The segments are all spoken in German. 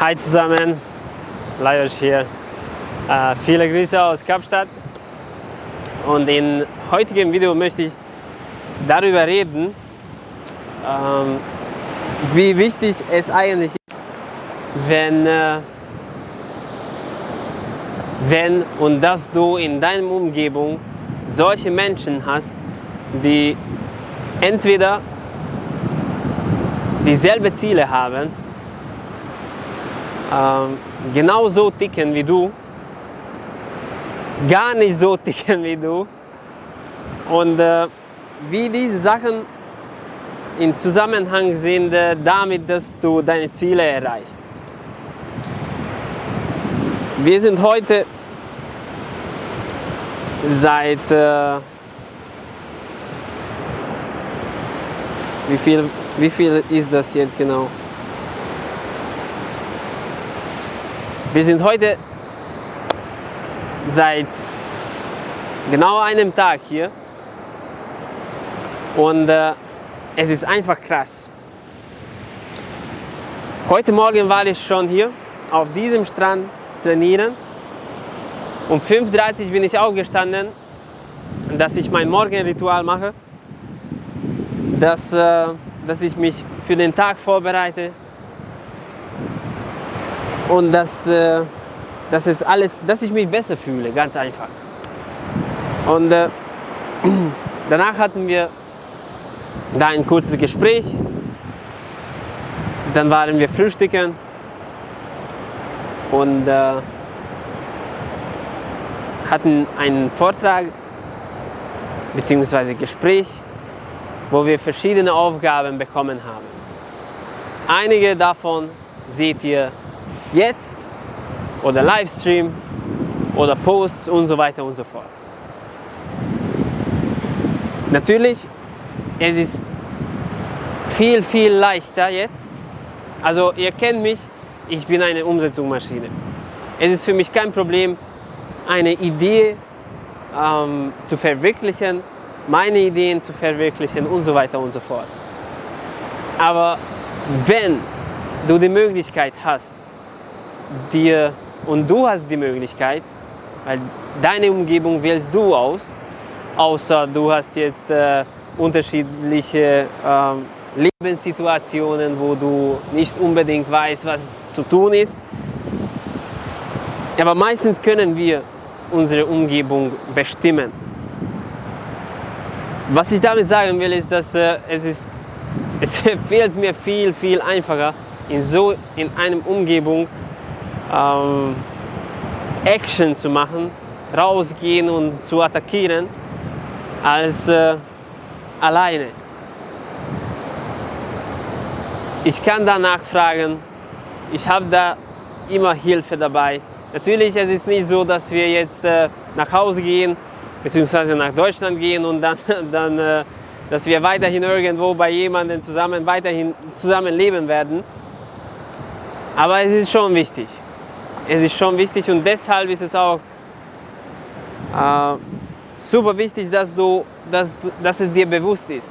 Hi zusammen, Lajos hier. Äh, viele Grüße aus Kapstadt. Und in heutigem Video möchte ich darüber reden, ähm, wie wichtig es eigentlich ist, wenn, äh, wenn und dass du in deiner Umgebung solche Menschen hast, die entweder dieselbe Ziele haben, ähm, genauso ticken wie du, gar nicht so ticken wie du und äh, wie diese Sachen in Zusammenhang sind äh, damit, dass du deine Ziele erreichst. Wir sind heute seit äh, wie viel, wie viel ist das jetzt genau? Wir sind heute seit genau einem Tag hier und äh, es ist einfach krass. Heute Morgen war ich schon hier auf diesem Strand trainieren. Um 5.30 Uhr bin ich aufgestanden, dass ich mein Morgenritual mache, dass, äh, dass ich mich für den Tag vorbereite und dass, äh, dass, es alles, dass ich mich besser fühle, ganz einfach. Und äh, danach hatten wir da ein kurzes Gespräch. Dann waren wir frühstücken und äh, hatten einen Vortrag bzw. Gespräch, wo wir verschiedene Aufgaben bekommen haben. Einige davon seht ihr jetzt oder Livestream oder Posts und so weiter und so fort. Natürlich es ist viel, viel leichter jetzt. Also ihr kennt mich, ich bin eine Umsetzungsmaschine. Es ist für mich kein Problem, eine Idee ähm, zu verwirklichen, meine Ideen zu verwirklichen und so weiter und so fort. Aber wenn du die Möglichkeit hast, dir und du hast die Möglichkeit, weil deine Umgebung wählst du aus, außer du hast jetzt äh, unterschiedliche ähm, Lebenssituationen, wo du nicht unbedingt weißt, was zu tun ist. Aber meistens können wir unsere Umgebung bestimmen. Was ich damit sagen will, ist, dass äh, es, ist, es fehlt mir viel, viel einfacher, in so in einer Umgebung ähm, Action zu machen, rausgehen und zu attackieren, als äh, alleine. Ich kann da nachfragen. Ich habe da immer Hilfe dabei. Natürlich es ist es nicht so, dass wir jetzt äh, nach Hause gehen bzw. nach Deutschland gehen und dann, dann äh, dass wir weiterhin irgendwo bei jemandem zusammen weiterhin zusammen leben werden. Aber es ist schon wichtig. Es ist schon wichtig und deshalb ist es auch äh, super wichtig, dass, du, dass, dass es dir bewusst ist.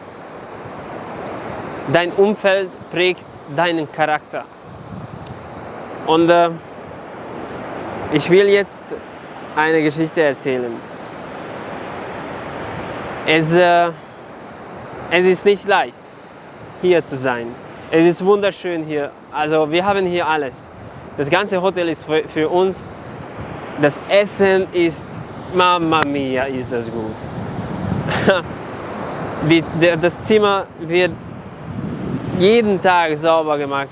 Dein Umfeld prägt deinen Charakter. Und äh, ich will jetzt eine Geschichte erzählen. Es, äh, es ist nicht leicht, hier zu sein. Es ist wunderschön hier. Also wir haben hier alles. Das ganze Hotel ist für, für uns. Das Essen ist Mamma mia, ist das gut. das Zimmer wird jeden Tag sauber gemacht.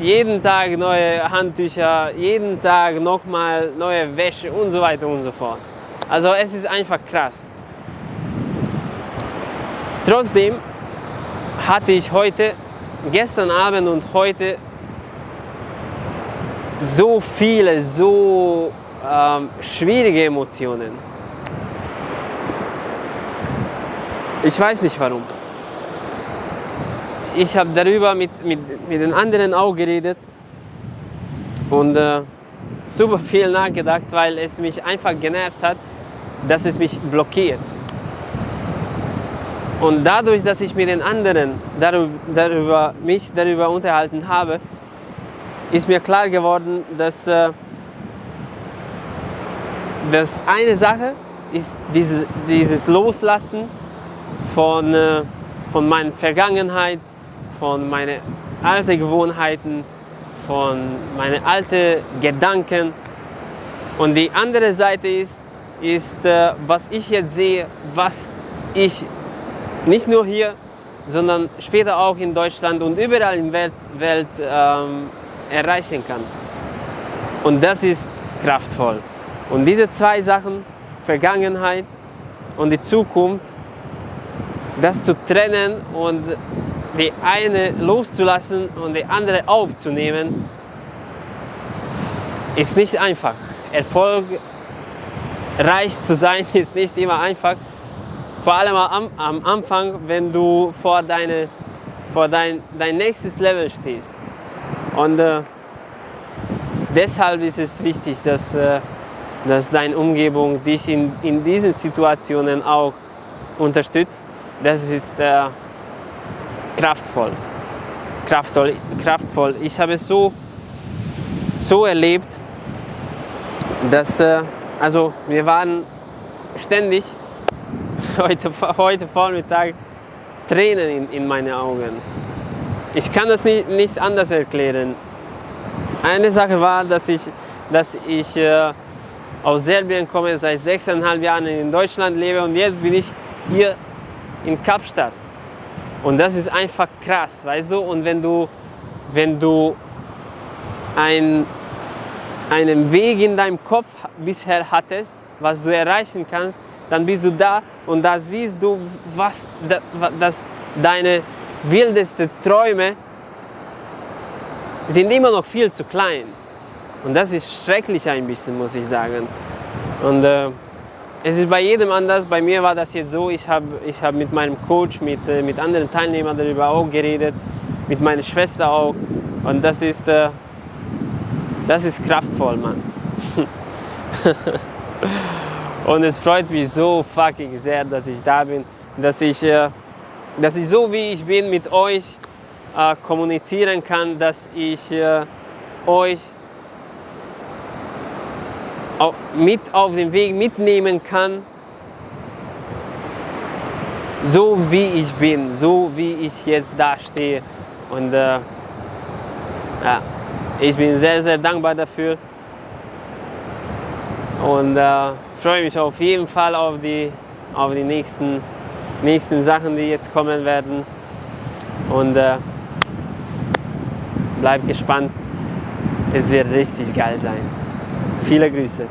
Jeden Tag neue Handtücher, jeden Tag nochmal neue Wäsche und so weiter und so fort. Also es ist einfach krass. Trotzdem hatte ich heute, gestern Abend und heute so viele, so ähm, schwierige Emotionen. Ich weiß nicht warum. Ich habe darüber mit, mit, mit den anderen auch geredet und äh, super viel nachgedacht, weil es mich einfach genervt hat, dass es mich blockiert. Und dadurch, dass ich mit den anderen darüber, darüber, mich darüber unterhalten habe, ist mir klar geworden, dass, äh, dass eine Sache ist diese, dieses Loslassen von, äh, von meiner Vergangenheit, von meinen alten Gewohnheiten, von meinen alten Gedanken. Und die andere Seite ist, ist äh, was ich jetzt sehe, was ich nicht nur hier, sondern später auch in Deutschland und überall in der Welt, Welt ähm, erreichen kann. Und das ist kraftvoll. Und diese zwei Sachen, Vergangenheit und die Zukunft, das zu trennen und die eine loszulassen und die andere aufzunehmen, ist nicht einfach. Erfolg, reich zu sein, ist nicht immer einfach. Vor allem am, am Anfang, wenn du vor, deine, vor dein, dein nächstes Level stehst. Und äh, deshalb ist es wichtig, dass, äh, dass deine Umgebung dich in, in diesen Situationen auch unterstützt. Das ist äh, kraftvoll. kraftvoll. Kraftvoll. Ich habe es so, so erlebt, dass äh, also wir waren ständig heute, heute Vormittag Tränen in, in meine Augen. Ich kann das nicht, nicht anders erklären. Eine Sache war, dass ich, dass ich äh, aus Serbien komme, seit sechseinhalb Jahren in Deutschland lebe und jetzt bin ich hier in Kapstadt. Und das ist einfach krass, weißt du? Und wenn du, wenn du ein, einen Weg in deinem Kopf bisher hattest, was du erreichen kannst, dann bist du da und da siehst du, was, dass deine wildesten Träume sind immer noch viel zu klein. Und das ist schrecklich ein bisschen, muss ich sagen. Und äh, es ist bei jedem anders. Bei mir war das jetzt so, ich habe ich hab mit meinem Coach, mit, äh, mit anderen Teilnehmern darüber auch geredet, mit meiner Schwester auch. Und das ist, äh, das ist kraftvoll, Mann. Und es freut mich so fucking sehr, dass ich da bin, dass ich, äh, dass ich so wie ich bin mit euch äh, kommunizieren kann, dass ich äh, euch mit auf den Weg mitnehmen kann, so wie ich bin, so wie ich jetzt da stehe. Und äh, ja, ich bin sehr, sehr dankbar dafür und äh, freue mich auf jeden Fall auf die, auf die nächsten, nächsten Sachen, die jetzt kommen werden. Und äh, bleibt gespannt. Es wird richtig geil sein. Viele Grüße.